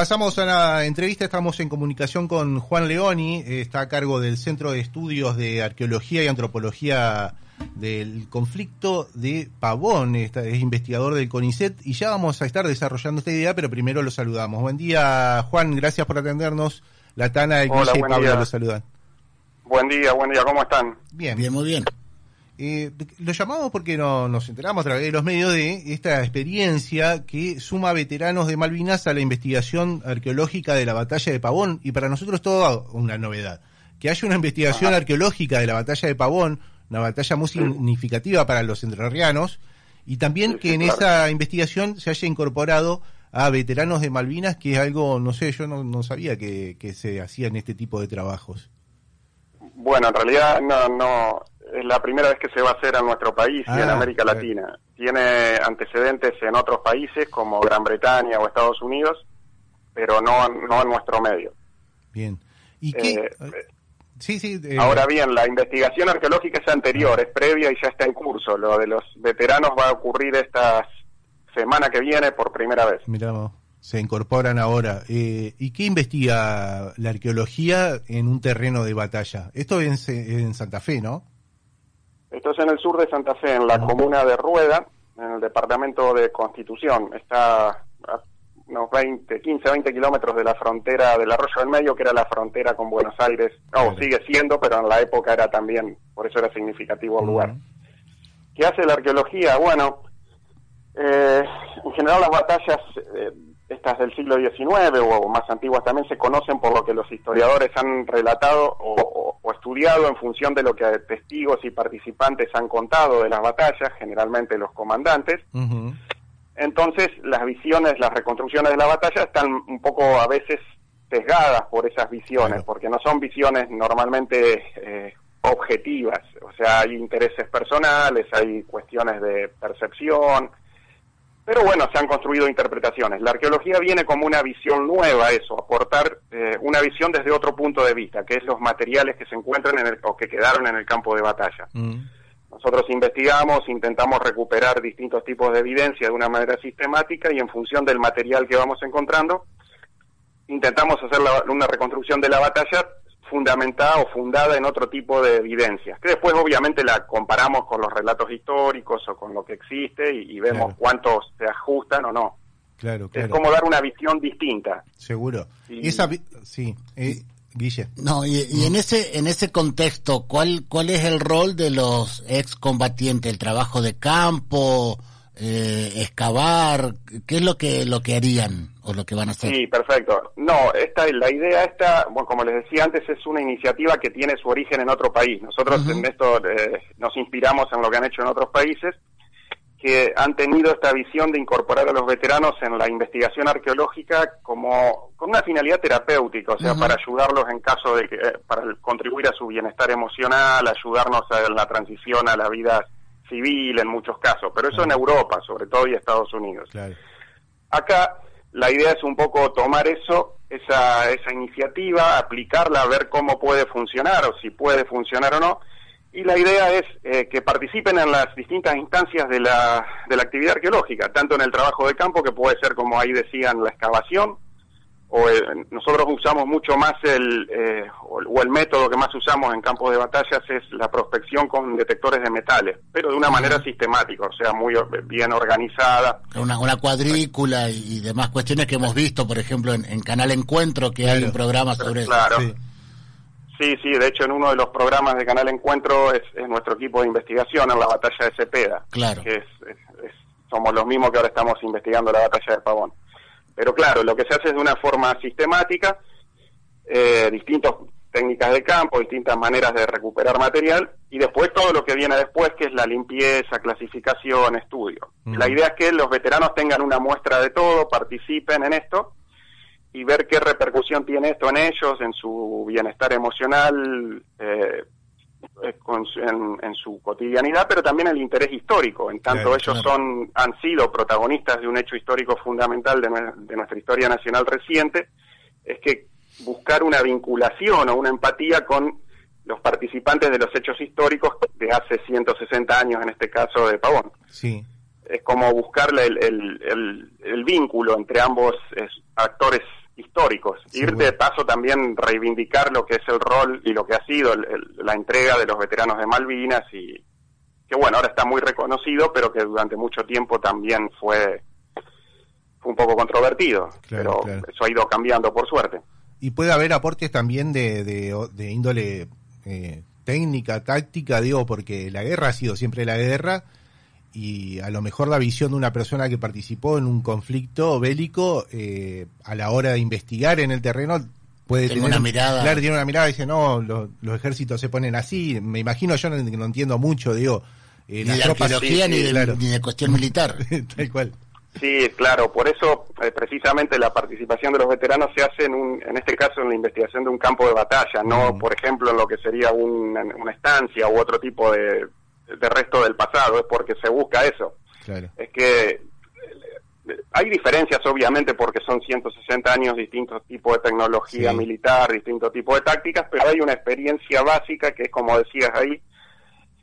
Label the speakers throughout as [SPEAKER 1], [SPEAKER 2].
[SPEAKER 1] pasamos a la entrevista, estamos en comunicación con Juan Leoni, está a cargo del Centro de Estudios de Arqueología y Antropología del conflicto de Pavón, es investigador del CONICET y ya vamos a estar desarrollando esta idea, pero primero lo saludamos. Buen día, Juan, gracias por atendernos. La Tana, el
[SPEAKER 2] Hola,
[SPEAKER 1] y Pablo
[SPEAKER 2] día.
[SPEAKER 1] lo saludan.
[SPEAKER 2] Buen día, buen día, ¿cómo están?
[SPEAKER 1] Bien,
[SPEAKER 3] Bien, muy bien.
[SPEAKER 1] Eh, lo llamamos porque no, nos enteramos a través de los medios de esta experiencia que suma veteranos de Malvinas a la investigación arqueológica de la batalla de Pavón y para nosotros todo una novedad. Que haya una investigación arqueológica de la batalla de Pavón, una batalla muy significativa para los entrerrianos y también que en esa investigación se haya incorporado a veteranos de Malvinas, que es algo, no sé, yo no, no sabía que, que se hacían este tipo de trabajos.
[SPEAKER 2] Bueno, en realidad no, no, es la primera vez que se va a hacer en nuestro país y en
[SPEAKER 1] Ah,
[SPEAKER 2] América. Latina. Tiene antecedentes en otros países como Gran Bretaña o Estados Unidos, pero no, no en nuestro medio.
[SPEAKER 1] Bien. ¿Y qué?
[SPEAKER 2] Eh,
[SPEAKER 1] sí, sí. eh,
[SPEAKER 2] Ahora bien, la investigación arqueológica es anterior, es previa y ya está en curso. Lo de los veteranos va a ocurrir esta semana que viene por primera vez.
[SPEAKER 1] Mirá vos, se incorporan ahora. Eh, ¿Y qué investiga la arqueología en un terreno de batalla? Esto es en, en Santa Fe, ¿no?
[SPEAKER 2] Esto es en el sur de Santa Fe, en la comuna de Rueda, en el departamento de Constitución. Está a unos 20, 15, 20 kilómetros de la frontera del Arroyo del Medio, que era la frontera con Buenos Aires. No, sigue siendo, pero en la época era también, por eso era significativo el lugar. ¿Qué hace la arqueología? Bueno, eh, en general las batallas, eh, estas del siglo XIX o más antiguas también se conocen por lo que los historiadores han relatado o, o- o estudiado en función de lo que testigos y participantes han contado de las batallas, generalmente los comandantes. Entonces, las visiones, las reconstrucciones de la batalla están un poco a veces sesgadas por esas visiones,
[SPEAKER 1] Claro.
[SPEAKER 2] porque no son visiones normalmente eh, objetivas. O sea, hay intereses personales, hay cuestiones de percepción. Pero bueno, se han construido interpretaciones. La arqueología viene como una visión nueva, a eso, aportar eh, una visión desde otro punto de vista, que es los materiales que se encuentran en el, o que quedaron en el campo de batalla.
[SPEAKER 1] Mm.
[SPEAKER 2] Nosotros investigamos, intentamos recuperar distintos tipos de evidencia de una manera sistemática y en función del material que vamos encontrando, intentamos hacer la- una reconstrucción de la batalla fundamentada o fundada en otro tipo de evidencias, que después obviamente la comparamos con los relatos históricos o con lo que existe y, y vemos
[SPEAKER 1] Claro.
[SPEAKER 2] cuántos se ajustan o no.
[SPEAKER 1] Claro,
[SPEAKER 2] Es como dar una visión distinta.
[SPEAKER 1] Seguro.
[SPEAKER 2] Y-
[SPEAKER 1] Esa, vi- sí, eh, Guille.
[SPEAKER 3] No, y, y en ese en ese contexto, ¿cuál cuál es el rol de los excombatientes? El trabajo de campo, eh, excavar, ¿qué es lo que lo que harían o lo que van a hacer?
[SPEAKER 2] Sí, perfecto. No, esta, la idea esta, bueno, como les decía antes, es una iniciativa que tiene su origen en otro país. Nosotros en esto eh, nos inspiramos en lo que han hecho en otros países que han tenido esta visión de incorporar a los veteranos en la investigación arqueológica como con una finalidad terapéutica, o sea, para ayudarlos en caso de que, eh, para contribuir a su bienestar emocional, ayudarnos a- en la transición a la vida civil en muchos casos, pero eso en Europa, sobre todo, y Estados Unidos.
[SPEAKER 1] Claro.
[SPEAKER 2] Acá la idea es un poco tomar eso, esa, esa iniciativa, aplicarla, ver cómo puede funcionar o si puede funcionar o no. Y la idea es eh, que participen en las distintas instancias de la, de la actividad arqueológica, tanto en el trabajo de campo, que puede ser, como ahí decían, la excavación, o eh, nosotros usamos mucho más el, eh, o, el método que más usamos en campos de batallas es la prospección con detectores de metales, pero de una manera sistemática, o sea, muy bien organizada.
[SPEAKER 3] Una, una cuadrícula y, y demás cuestiones que hemos visto, por ejemplo, en, en Canal Encuentro, que hay un programa sobre eso.
[SPEAKER 2] Claro.
[SPEAKER 1] Sí.
[SPEAKER 2] Sí, sí, de hecho en uno de los programas de Canal Encuentro es, es nuestro equipo de investigación en la batalla de Cepeda,
[SPEAKER 3] Claro.
[SPEAKER 2] que es, es- es- somos los mismos que ahora estamos investigando la batalla de Pavón. Pero claro, lo que se hace es de una forma sistemática, eh, distintas técnicas de campo, distintas maneras de recuperar material, y después todo lo que viene después, que es la limpieza, clasificación, estudio.
[SPEAKER 1] Ujú.
[SPEAKER 2] La idea es que los veteranos tengan una muestra de todo, participen en esto, y ver qué repercusión tiene esto en ellos, en su bienestar emocional, eh, en, en su cotidianidad, pero también el interés histórico, en tanto
[SPEAKER 1] Claro,
[SPEAKER 2] ellos
[SPEAKER 3] claro.
[SPEAKER 2] son han sido protagonistas de un hecho histórico fundamental de, de nuestra historia nacional reciente, es que buscar una vinculación o una empatía con los participantes de los hechos históricos de hace 160 años, en este caso de Pavón
[SPEAKER 1] Sí.
[SPEAKER 2] es como buscar el, el, el- el vínculo entre ambos es, actores históricos. Ir de paso también reivindicar lo que es el rol y lo que ha sido la entrega de los veteranos de Malvinas y que bueno, ahora está muy reconocido, pero que durante mucho tiempo también fue, fue un poco controvertido. pero eso ha ido cambiando por suerte.
[SPEAKER 1] Y puede haber aportes también de, de, índole eh, técnica, táctica, digo, porque la guerra ha sido siempre la guerra y a lo mejor la visión de una persona que participó en un conflicto bélico eh, a la hora de investigar en el terreno puede tener
[SPEAKER 3] una mirada.
[SPEAKER 1] Claro tiene una mirada y dice no los, ejércitos se ponen así me imagino yo no, entiendo mucho digo
[SPEAKER 3] eh, ni de arqueología ni, de, cuestión militar.
[SPEAKER 1] Tal cual.
[SPEAKER 2] Sí claro por eso eh, precisamente la participación de los veteranos se hace en un, en este caso en la investigación de un campo de batalla no por ejemplo en lo que sería una estancia u otro tipo de de resto del pasado, es porque se busca eso. Es que eh, hay diferencias obviamente porque son 160 años, distintos tipos de tecnología militar, distintos tipos de tácticas, pero hay una experiencia básica que es como decías ahí,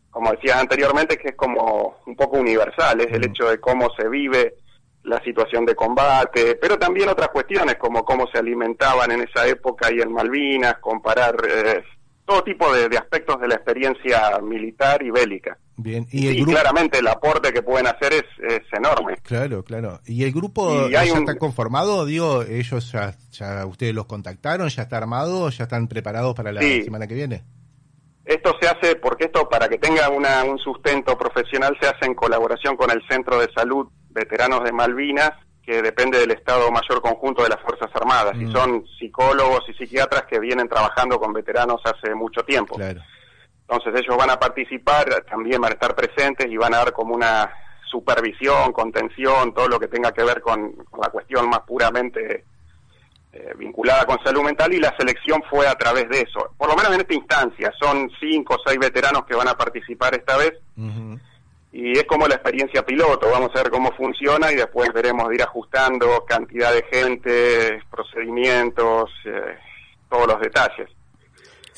[SPEAKER 2] como decías anteriormente, que es como un poco universal, es el hecho de cómo se vive la situación de combate, pero también otras cuestiones como cómo se alimentaban en esa época y en Malvinas, comparar eh, todo tipo de, aspectos de la experiencia militar y bélica.
[SPEAKER 1] Bien,
[SPEAKER 2] y, claramente el aporte que pueden hacer es, enorme.
[SPEAKER 1] Claro, claro. ¿Y el grupo ya está conformado? Digo, ellos ya, ya ustedes los contactaron, ya está armado, ya están preparados para la semana que viene.
[SPEAKER 2] Esto se hace porque esto, para que tenga una, un sustento profesional, se hace en colaboración con el Centro de Salud Veteranos de Malvinas que depende del Estado Mayor Conjunto de las Fuerzas Armadas, y mm. son psicólogos y psiquiatras que vienen trabajando con veteranos hace mucho tiempo. Entonces ellos van a participar, también van a estar presentes y van a dar como una supervisión, contención, todo lo que tenga que ver con, la cuestión más puramente eh, vinculada con salud mental y la selección fue a través de eso. Por lo menos en esta instancia, son cinco o seis veteranos que van a participar esta vez y es como la experiencia piloto, vamos a ver cómo funciona y después veremos de ir ajustando cantidad de gente, procedimientos, eh, todos los detalles.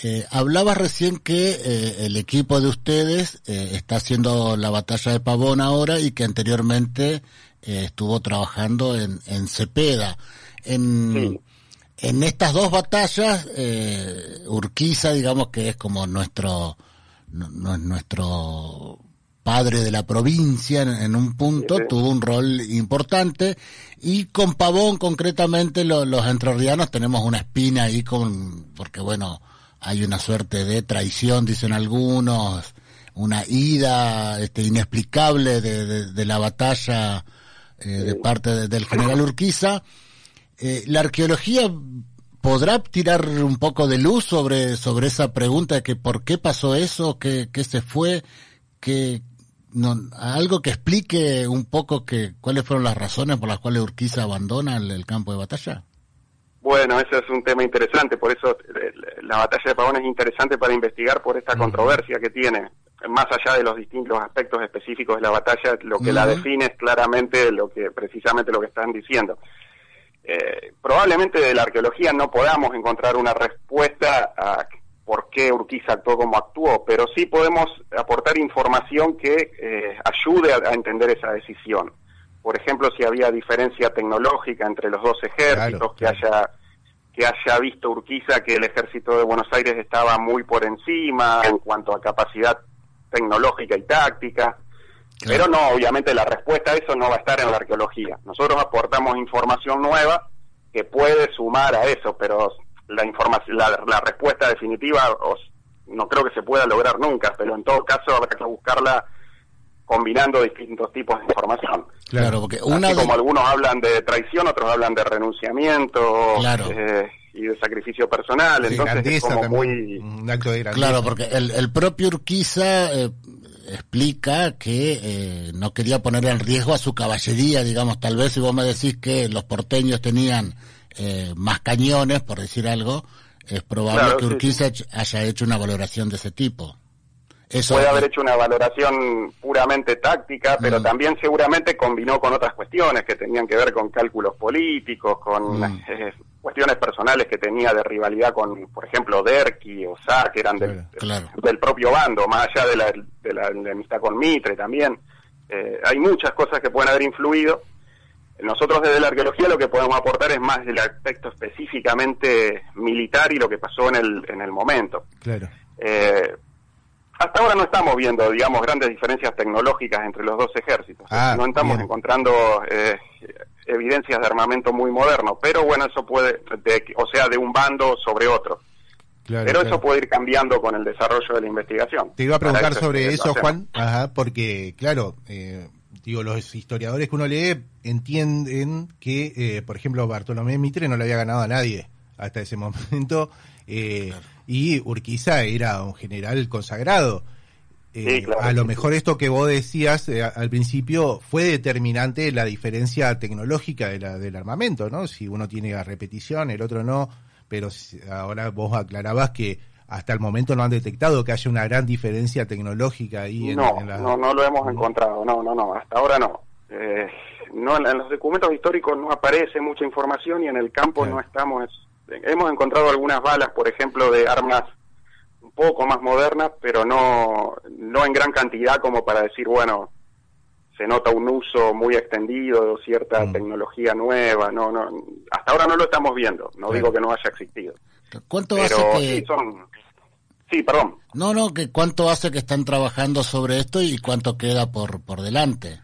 [SPEAKER 3] Eh, hablabas recién que eh, el equipo de ustedes está haciendo la batalla de Pavón ahora y que anteriormente estuvo trabajando en, en Cepeda. En, en estas dos batallas, Urquiza, digamos que es como nuestro, nuestro padre de la provincia en, un punto, tuvo un rol importante. Y con Pavón concretamente los entrerrianos tenemos una espina ahí con, porque bueno, hay una suerte de traición, dicen algunos, una ida este, inexplicable de, la batalla eh, de parte del general Urquiza. Eh, la arqueología podrá tirar un poco de luz sobre, sobre esa pregunta de que por qué pasó eso, qué, qué se fue, qué, no, algo que explique un poco que cuáles fueron las razones por las cuales Urquiza abandona el, campo de batalla?
[SPEAKER 2] Bueno, ese es un tema interesante, por eso eh, la batalla de Pavón es interesante para investigar por esta controversia que tiene. Más allá de los distintos aspectos específicos de la batalla, lo que la define es claramente lo que precisamente lo que están diciendo. Eh, probablemente de la arqueología no podamos encontrar una respuesta a por qué Urquiza actuó como actuó, pero sí podemos aportar información que eh, ayude a, entender esa decisión. Por ejemplo, si había diferencia tecnológica entre los dos ejércitos, que haya que haya visto Urquiza que el ejército de Buenos Aires estaba muy por encima en cuanto a capacidad tecnológica y táctica. Pero no, obviamente la respuesta a eso no va a estar en la arqueología. Nosotros aportamos información nueva que puede sumar a eso, pero la información, la, respuesta definitiva no creo que se pueda lograr nunca, pero en todo caso habrá que buscarla combinando distintos tipos de información.
[SPEAKER 3] Claro, porque una
[SPEAKER 2] como algunos hablan de traición, otros hablan de renunciamiento eh, y de sacrificio personal, entonces es como muy
[SPEAKER 3] Claro, porque el, el propio Urquiza eh, explica que eh, no quería poner en riesgo a su caballería, digamos, tal vez si vos me decís que los porteños tenían eh, más cañones, por decir algo, es probable que Urquiza haya hecho una valoración de ese tipo.
[SPEAKER 2] Eso Puede haber hecho una valoración puramente táctica, pero mm. también seguramente combinó con otras cuestiones que tenían que ver con cálculos políticos, con mm. eh, cuestiones personales que tenía de rivalidad con, por ejemplo, Derqui o Sá, que eran del, del, propio bando, más allá de la, de la, amistad con Mitre también. Eh, hay muchas cosas que pueden haber influido nosotros desde la arqueología lo que podemos aportar es más del aspecto específicamente militar y lo que pasó en el, en el momento.
[SPEAKER 1] Claro.
[SPEAKER 2] Eh, hasta ahora no estamos viendo, digamos, grandes diferencias tecnológicas entre los dos ejércitos.
[SPEAKER 1] Ah,
[SPEAKER 2] no estamos
[SPEAKER 1] bien.
[SPEAKER 2] encontrando eh, evidencias de armamento muy moderno, pero bueno, eso puede, de- o sea, de un bando sobre otro.
[SPEAKER 1] Claro,
[SPEAKER 2] pero
[SPEAKER 1] claro.
[SPEAKER 2] eso puede ir cambiando con el desarrollo de la investigación.
[SPEAKER 1] Te iba a preguntar
[SPEAKER 2] eso
[SPEAKER 1] sobre eso. Juan, Ajá, porque, claro, eh, digo, los historiadores que uno lee entienden que, eh, por ejemplo, Bartolomé Mitre no le había ganado a nadie hasta ese momento, eh, y Urquiza era un general consagrado. Eh,
[SPEAKER 2] Sí, claro,
[SPEAKER 1] a lo
[SPEAKER 2] sí,
[SPEAKER 1] mejor esto que vos decías al principio fue determinante la diferencia tecnológica de la, del armamento, ¿no? Si uno tiene a repetición, el otro no, pero ahora vos aclarabas que hasta el momento no han detectado que haya una gran diferencia tecnológica ahí en,
[SPEAKER 2] no,
[SPEAKER 1] en la...
[SPEAKER 2] no, no lo hemos encontrado, no, no, no, hasta ahora no. Eh, no en, en los documentos históricos no aparece mucha información y en el campo
[SPEAKER 1] Claro.
[SPEAKER 2] no estamos. Hemos encontrado algunas balas, por ejemplo, de armas un poco más modernas, pero no, no en gran cantidad como para decir, bueno, se nota un uso muy extendido de cierta
[SPEAKER 1] Mm.
[SPEAKER 2] tecnología nueva. No, no, hasta ahora no lo estamos viendo. No
[SPEAKER 1] Claro.
[SPEAKER 2] digo que no haya existido.
[SPEAKER 3] ¿Cuánto
[SPEAKER 2] Pero
[SPEAKER 3] hace
[SPEAKER 2] sí,
[SPEAKER 3] que...
[SPEAKER 2] son. Sí, perdón.
[SPEAKER 3] No, no, que cuánto hace que están trabajando sobre esto y cuánto queda por, por delante.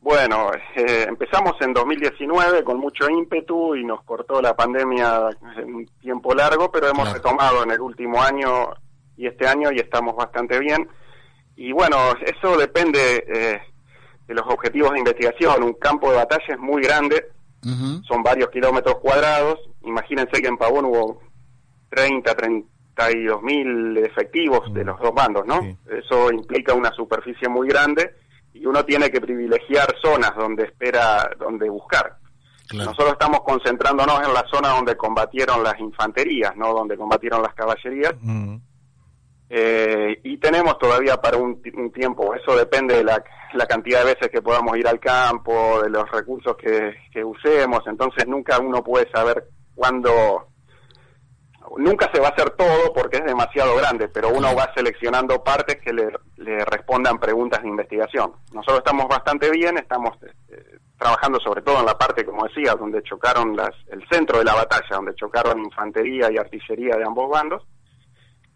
[SPEAKER 2] Bueno, eh, empezamos en 2019 con mucho ímpetu y nos cortó la pandemia en un tiempo largo, pero hemos retomado en el último año y este año y estamos bastante bien. Y bueno, eso depende eh, de los objetivos de investigación. Un campo de batalla es muy grande, son varios kilómetros cuadrados. Imagínense que en Pavón hubo 30, 30 32.000 efectivos de mm. los dos bandos, ¿no? Eso implica una superficie muy grande y uno tiene que privilegiar zonas donde espera, donde buscar. Nosotros estamos concentrándonos en la zona donde combatieron las infanterías, no donde combatieron las caballerías.
[SPEAKER 1] Mm.
[SPEAKER 2] Eh, y tenemos todavía para un, un, tiempo, eso depende de la, la cantidad de veces que podamos ir al campo, de los recursos que, que usemos, entonces nunca uno puede saber cuándo nunca se va a hacer todo porque es demasiado grande, pero uno va seleccionando partes que le, le respondan preguntas de investigación. Nosotros estamos bastante bien, estamos eh, trabajando sobre todo en la parte, como decía, donde chocaron las, el centro de la batalla, donde chocaron infantería y artillería de ambos bandos.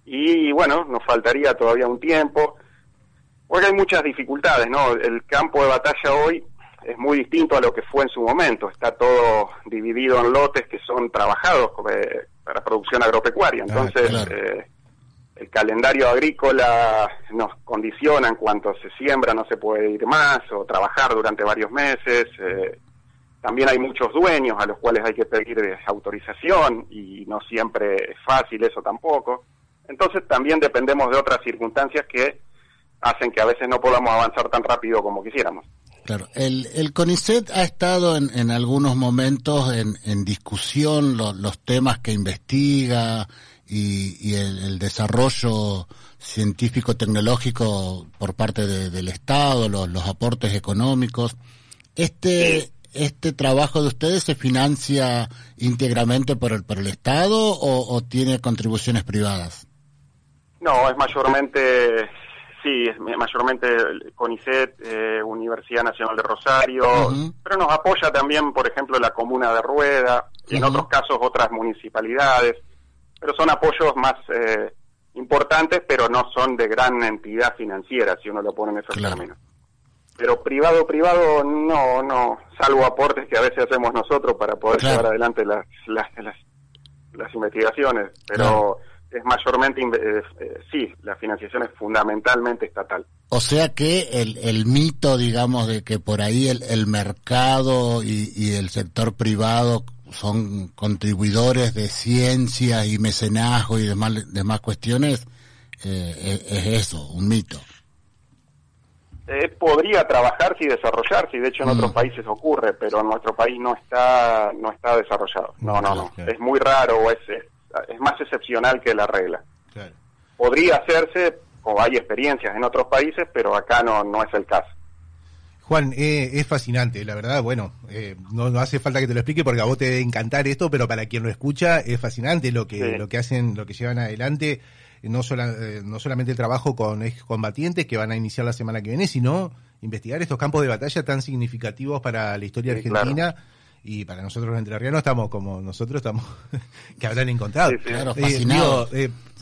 [SPEAKER 2] Y bueno, nos faltaría todavía un tiempo, porque hay muchas dificultades, ¿no? El campo de batalla hoy es muy distinto a lo que fue en su momento. Está todo dividido en lotes que son trabajados eh, para producción agropecuaria.
[SPEAKER 1] Ah,
[SPEAKER 2] Entonces,
[SPEAKER 3] claro.
[SPEAKER 2] eh, el calendario agrícola nos condiciona en cuanto se siembra, no se puede ir más o trabajar durante varios meses. eh, también hay muchos dueños a los cuales hay que pedir eh, autorización y no siempre es fácil eso tampoco. Entonces también dependemos de otras circunstancias que hacen que a veces no podamos avanzar tan rápido como quisiéramos.
[SPEAKER 3] Claro, el, el CONICET ha estado en, en algunos momentos en, en discusión lo- los temas que investiga y, y el, desarrollo científico-tecnológico por parte de- del Estado, los, los aportes económicos. Este, este trabajo de ustedes se financia íntegramente por el, por el Estado o tiene contribuciones privadas?
[SPEAKER 2] No, es mayormente, sí, mayormente CONICET, eh, Universidad Nacional de Rosario, pero nos apoya también, por ejemplo, la Comuna de Rueda, y en otros casos otras municipalidades, pero son apoyos más eh, importantes, pero no son de gran entidad financiera, si uno lo pone en esos
[SPEAKER 3] Claro.
[SPEAKER 2] términos. Pero privado, privado, no, no, salvo aportes que a veces hacemos nosotros para poder
[SPEAKER 3] Claro.
[SPEAKER 2] llevar adelante las, las, las, las investigaciones, pero
[SPEAKER 3] Claro.
[SPEAKER 2] Es mayormente, inve- eh, eh, sí, la financiación es fundamentalmente estatal.
[SPEAKER 3] O sea que el, el mito, digamos, de que por ahí el, el mercado y, y el sector privado son contribuidores de ciencia y mecenazgo y demás, demás cuestiones, eh, es, es eso, un mito.
[SPEAKER 2] Eh, podría trabajarse y desarrollarse, y de hecho en
[SPEAKER 3] Mm.
[SPEAKER 2] otros países ocurre, pero en nuestro país no está no está desarrollado. No, no, no.
[SPEAKER 1] Claro.
[SPEAKER 2] Es muy raro, o es, es, es más excepcional que la regla.
[SPEAKER 1] claro.
[SPEAKER 2] Podría hacerse, o hay experiencias en otros países, pero acá no, no es el caso.
[SPEAKER 1] Juan, eh, es fascinante, la verdad, bueno, eh, no, no hace falta que te lo explique porque a vos te debe encantar esto, pero para quien lo escucha es fascinante lo que,
[SPEAKER 2] Sí.
[SPEAKER 1] lo que hacen, lo que llevan adelante. no, sola, eh, no solamente el trabajo con excombatientes que van a iniciar la semana que viene, sino investigar estos campos de batalla tan significativos para la historia argentina. Y para nosotros los entrerrianos estamos como nosotros estamos que habrán encontrado.
[SPEAKER 3] Claro, fascinados.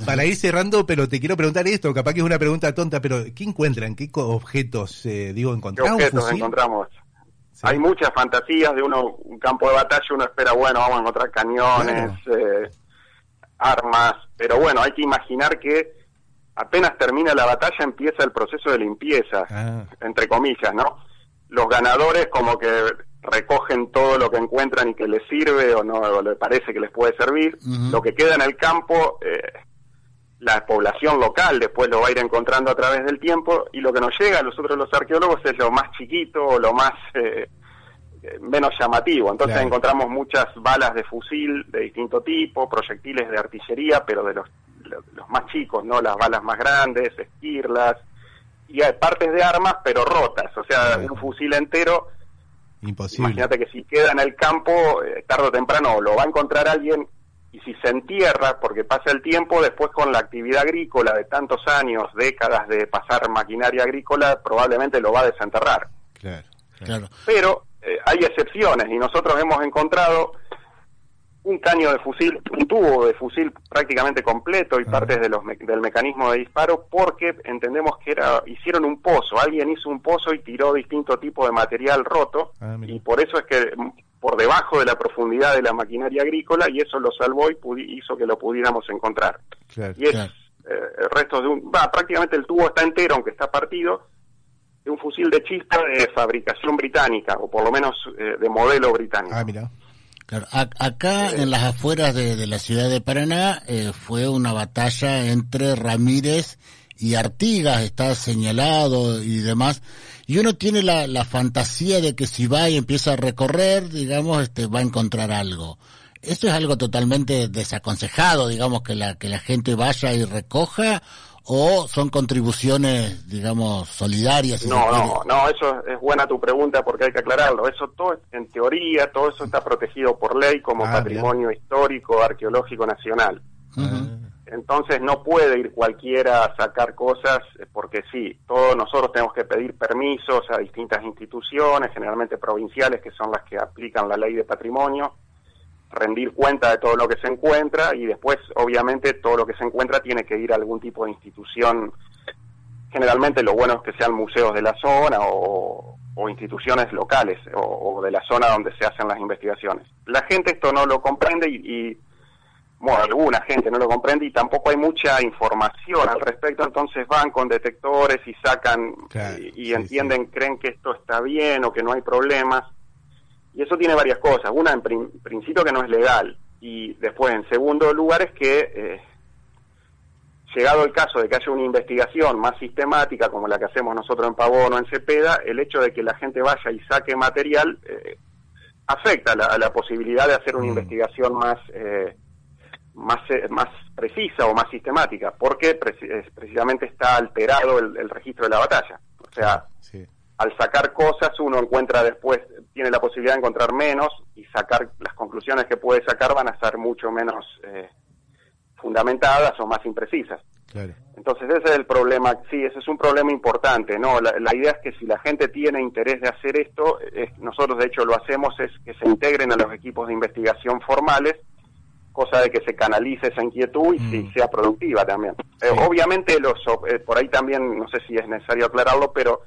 [SPEAKER 1] para ir cerrando, pero te quiero preguntar esto, capaz que es una pregunta tonta, pero ¿qué encuentran? ¿Qué objetos, digo, encontramos?
[SPEAKER 2] ¿Qué objetos encontramos? Hay muchas fantasías de uno, un campo de batalla, uno espera, bueno, vamos a encontrar cañones, eh, armas, pero bueno, hay que imaginar que apenas termina la batalla empieza el proceso de limpieza, ah. entre comillas, ¿no? Los ganadores como que recogen todo lo que encuentran y que les sirve o no o les parece que les puede servir. Lo que queda en el campo, eh, la población local después lo va a ir encontrando a través del tiempo y lo que nos llega a nosotros los arqueólogos es lo más chiquito o lo más eh, eh, menos llamativo. Entonces encontramos muchas balas de fusil de distinto tipo, proyectiles de artillería, pero de los, los más chicos, no las balas más grandes, esquirlas, y hay partes de armas, pero rotas. O sea, un fusil entero.
[SPEAKER 1] Imposible.
[SPEAKER 2] Imagínate que si queda en el campo, eh, tarde o temprano lo va a encontrar alguien y si se entierra, porque pasa el tiempo, después con la actividad agrícola de tantos años, décadas de pasar maquinaria agrícola, probablemente lo va a desenterrar.
[SPEAKER 1] Claro, claro.
[SPEAKER 2] Pero eh, hay excepciones y nosotros hemos encontrado un caño de fusil, un tubo de fusil prácticamente completo y ah. partes de los del mecanismo de disparo porque entendemos que era hicieron un pozo, alguien hizo un pozo y tiró distinto tipo de material roto ah, y por eso es que por debajo de la profundidad de la maquinaria agrícola y eso lo salvó y hizo que lo pudiéramos encontrar. y es eh, el resto de un, va, prácticamente el tubo está entero aunque está partido de un fusil de chispa de fabricación británica, o por lo menos eh, de modelo británico.
[SPEAKER 1] Ah, mira.
[SPEAKER 3] Claro, acá en las afueras de, la ciudad de Paraná eh, fue una batalla entre Ramírez y Artigas, está señalado y demás, y uno tiene la, la fantasía de que si va y empieza a recorrer, digamos, este, va a encontrar algo. Esto es algo totalmente desaconsejado, digamos, que la, que la gente vaya y recoja, o son contribuciones, digamos, solidarias?
[SPEAKER 2] no, no, no, eso es buena tu pregunta porque hay que aclararlo. Eso todo, en teoría, todo eso está protegido por ley como ah, patrimonio histórico, arqueológico nacional. Entonces no puede ir cualquiera a sacar cosas porque sí, todos nosotros tenemos que pedir permisos a distintas instituciones, generalmente provinciales, que son las que aplican la ley de patrimonio rendir cuenta de todo lo que se encuentra y después, obviamente, todo lo que se encuentra tiene que ir a algún tipo de institución. Generalmente lo bueno es que sean museos de la zona o, instituciones locales o, de la zona donde se hacen las investigaciones. La gente esto no lo comprende y, bueno, alguna gente no lo comprende y tampoco hay mucha información al respecto, entonces van con detectores y sacan y, entienden, creen que esto está bien o que no hay problemas y eso tiene varias cosas. Una, en principio, que no es legal. Y después, en segundo lugar, es que, eh, llegado el caso de que haya una investigación más sistemática, como la que hacemos nosotros en Pavón o en Cepeda, el hecho de que la gente vaya y saque material eh, afecta a la, posibilidad de hacer una mm. investigación más, eh, más, más precisa o más sistemática, porque precisamente está alterado el, registro de la batalla. O sea, al sacar cosas uno encuentra después, tiene la posibilidad de encontrar menos y sacar las conclusiones que puede sacar van a ser mucho menos eh, fundamentadas o más imprecisas. Entonces ese es el problema, sí, ese es un problema importante, ¿no? La, idea es que si la gente tiene interés de hacer esto, nosotros de hecho lo hacemos, es que se integren a los equipos de investigación formales, cosa de que se canalice esa inquietud y mm. sea productiva también. Eh, obviamente los, eh, por ahí también, no sé si es necesario aclararlo, pero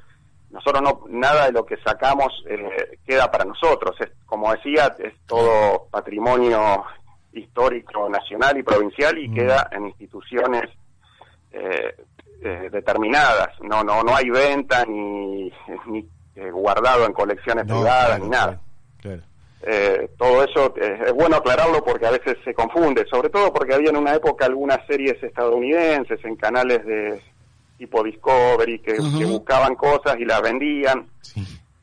[SPEAKER 2] nosotros no nada de lo que sacamos eh, queda para nosotros. Es como decía es todo patrimonio histórico nacional y provincial y mm. queda en instituciones eh, eh, determinadas. No no no hay venta ni, ni guardado en colecciones privadas ni nada. todo eso es bueno aclararlo porque a veces se confunde sobre todo porque había en una época algunas series estadounidenses en canales de tipo Discovery, que, buscaban cosas y las vendían.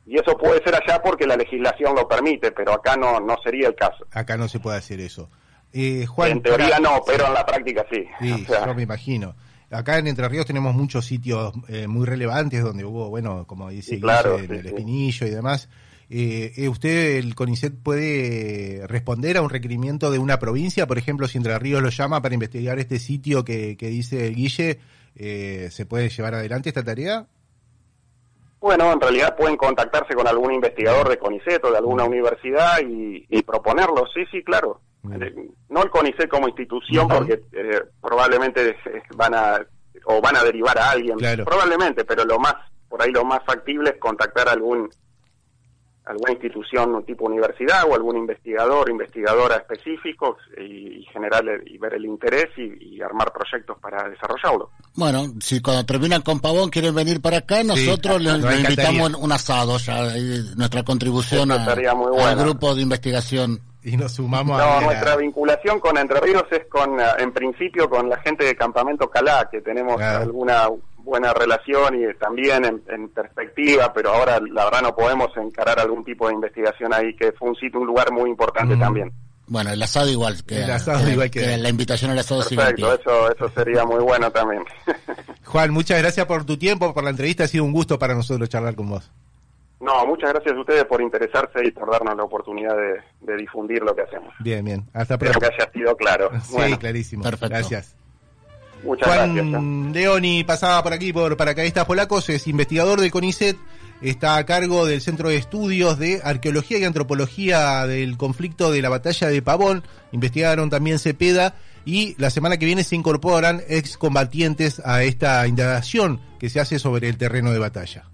[SPEAKER 2] Y eso puede ser allá porque la legislación lo permite, pero acá no, no sería el caso.
[SPEAKER 1] Acá no se puede hacer eso. Eh,
[SPEAKER 2] en teoría no, pero en la práctica sí.
[SPEAKER 1] Sí, yo me imagino. Acá en Entre Ríos tenemos muchos sitios eh, muy relevantes donde hubo, bueno, como dice
[SPEAKER 2] claro,
[SPEAKER 1] el, Espinillo y demás. eh, eh, ¿usted, el CONICET, puede responder a un requerimiento de una provincia? Por ejemplo, si Entre Ríos lo llama para investigar este sitio que, que dice Guille, eh, ¿se puede llevar adelante esta tarea?
[SPEAKER 2] Bueno, en realidad pueden contactarse con algún investigador de CONICET o de alguna universidad y, y proponerlo. Sí, sí, claro. Eh, no el CONICET como institución, porque eh, probablemente van a o van a derivar a alguien, probablemente, pero lo más por ahí lo más factible es contactar a algún alguna institución tipo universidad o algún investigador, investigadora específico y, generar y ver el interés y, armar proyectos para desarrollarlo.
[SPEAKER 3] Bueno, si cuando terminan con Pavón quieren venir para acá, nosotros les, invitamos un asado, ya nuestra contribución al grupo de investigación.
[SPEAKER 1] Y nos sumamos
[SPEAKER 2] no, nuestra vinculación con Entre Ríos es con, en principio, con la gente de Campamento Calá, que tenemos alguna buena relación y también en, perspectiva, pero ahora la verdad no podemos encarar algún tipo de investigación ahí, que fue un sitio, un lugar muy importante mm. también.
[SPEAKER 3] Bueno, el asado igual que,
[SPEAKER 1] el asado igual que,
[SPEAKER 3] la invitación al asado
[SPEAKER 2] Perfecto, eso, eso sería muy bueno también.
[SPEAKER 1] Juan, muchas gracias por tu tiempo, por la entrevista, ha sido un gusto para nosotros charlar con vos.
[SPEAKER 2] No, muchas gracias a ustedes por interesarse y por darnos la oportunidad de, difundir lo que hacemos.
[SPEAKER 1] Bien, bien. Hasta pronto.
[SPEAKER 2] Espero que haya sido claro.
[SPEAKER 1] Sí, clarísimo.
[SPEAKER 3] Perfecto.
[SPEAKER 1] Gracias.
[SPEAKER 2] Muchas
[SPEAKER 1] Juan Leoni pasaba por aquí por Paracaidistas Polacos, es investigador del CONICET, está a cargo del Centro de Estudios de Arqueología y Antropología del conflicto de la batalla de Pavón, investigaron también Cepeda y la semana que viene se incorporan excombatientes a esta indagación que se hace sobre el terreno de batalla.